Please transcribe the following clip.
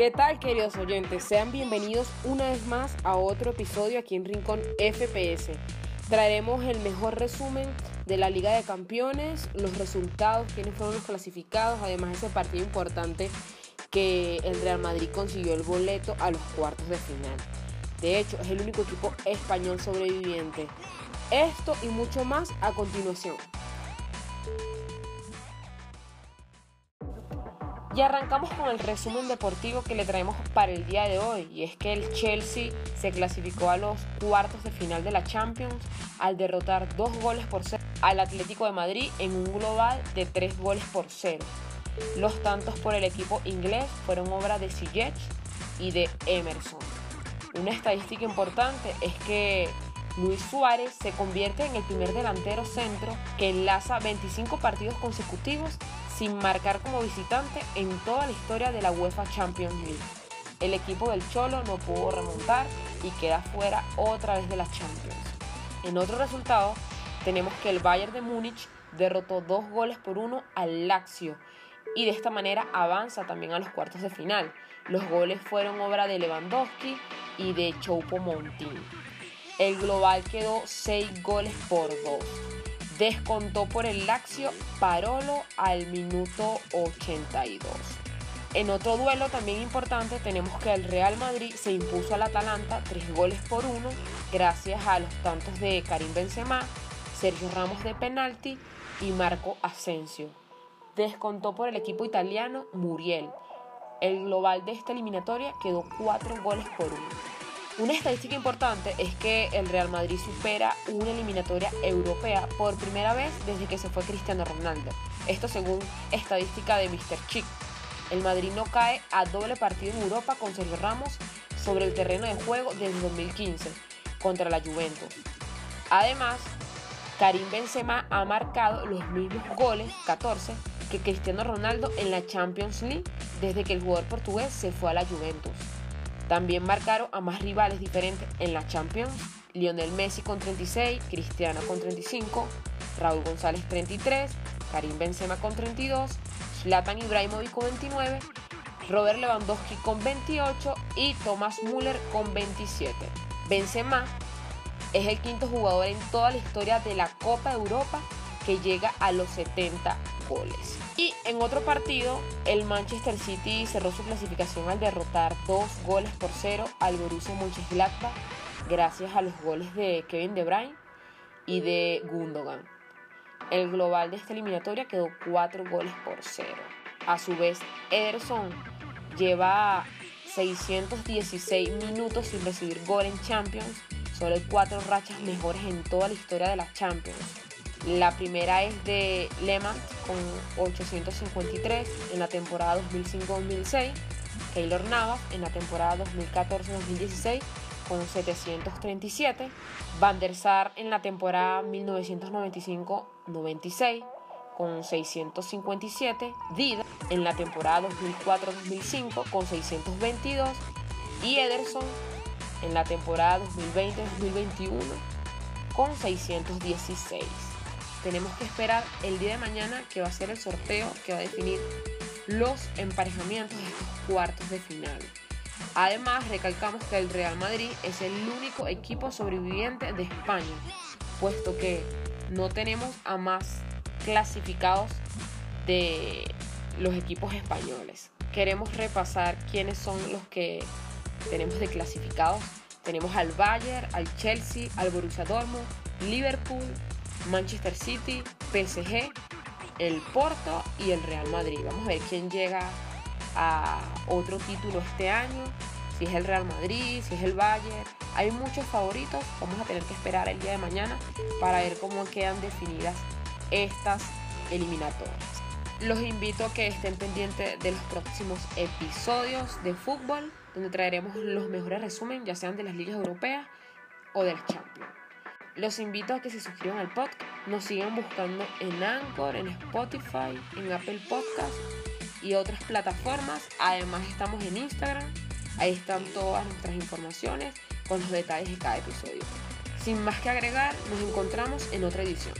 ¿Qué tal queridos oyentes? Sean bienvenidos una vez más a otro episodio aquí en Rincón FPS. Traeremos el mejor resumen de la Liga de Campeones, los resultados, quiénes fueron los clasificados, además ese partido importante que el Real Madrid consiguió el boleto a los cuartos de final. De hecho, es el único equipo español sobreviviente. Esto y mucho más a continuación. Y arrancamos con el resumen deportivo que le traemos para el día de hoy. Y es que el Chelsea se clasificó a los cuartos de final de la Champions al derrotar dos goles por cero al Atlético de Madrid en un global de tres goles por cero. Los tantos por el equipo inglés fueron obra de Ziyech y de Emerson. Una estadística importante es que Luis Suárez se convierte en el primer delantero centro que enlaza 25 partidos consecutivos sin marcar como visitante en toda la historia de la UEFA Champions League. El equipo del Cholo no pudo remontar y queda fuera otra vez de la Champions. En otro resultado, tenemos que el Bayern de Múnich derrotó dos goles por uno al Lazio y de esta manera avanza también a los cuartos de final. Los goles fueron obra de Lewandowski y de Choupo Montín. El global quedó 6 goles por 2 descontó por el Lazio Parolo al minuto 82. En otro duelo también importante tenemos que el Real Madrid se impuso al Atalanta tres goles por uno gracias a los tantos de Karim Benzema, Sergio Ramos de penalti y Marco Asensio. Descontó por el equipo italiano Muriel. El global de esta eliminatoria quedó cuatro goles por uno. Una estadística importante es que el Real Madrid supera una eliminatoria europea por primera vez desde que se fue Cristiano Ronaldo. Esto según estadística de Mr. Chick. El Madrid no cae a doble partido en Europa con Sergio Ramos sobre el terreno de juego desde 2015 contra la Juventus. Además, Karim Benzema ha marcado los mismos goles, 14, que Cristiano Ronaldo en la Champions League desde que el jugador portugués se fue a la Juventus. También marcaron a más rivales diferentes en la Champions. Lionel Messi con 36, Cristiano con 35, Raúl González 33, Karim Benzema con 32, Zlatan Ibrahimovic con 29, Robert Lewandowski con 28 y Thomas Müller con 27. Benzema es el quinto jugador en toda la historia de la Copa Europa que llega a los 70 Y en otro partido, el Manchester City cerró su clasificación al derrotar dos goles por cero al Borussia Mönchengladbach gracias a los goles de Kevin De Bruyne y de Gundogan. El global de esta eliminatoria quedó cuatro goles por cero. A su vez, Ederson lleva 616 minutos sin recibir gol en Champions, solo hay cuatro rachas mejores en toda la historia de las Champions. La primera es de Lehmann con 853 en la temporada 2005-2006, Keylor Navas en la temporada 2014-2016 con 737, Van der Sar en la temporada 1995-96 con 657, Dida en la temporada 2004-2005 con 622 y Ederson en la temporada 2020-2021 con 616 tenemos que esperar el día de mañana que va a ser el sorteo que va a definir los emparejamientos de estos cuartos de final. Además, recalcamos que el Real Madrid es el único equipo sobreviviente de España, puesto que no tenemos a más clasificados de los equipos españoles. Queremos repasar quiénes son los que tenemos de clasificados. Tenemos al Bayern, al Chelsea, al Borussia Dortmund, Liverpool, Manchester City, PSG, el Porto y el Real Madrid. Vamos a ver quién llega a otro título este año, si es el Real Madrid, si es el Bayern. Hay muchos favoritos, vamos a tener que esperar el día de mañana para ver cómo quedan definidas estas eliminatorias. Los invito a que estén pendientes de los próximos episodios de fútbol, donde traeremos los mejores resúmenes, ya sean de las ligas europeas o de las Champions. Los invito a que se suscriban al podcast, nos sigan buscando en Anchor, en Spotify, en Apple Podcast y otras plataformas. Además estamos en Instagram, ahí están todas nuestras informaciones con los detalles de cada episodio. Sin más que agregar, nos encontramos en otra edición.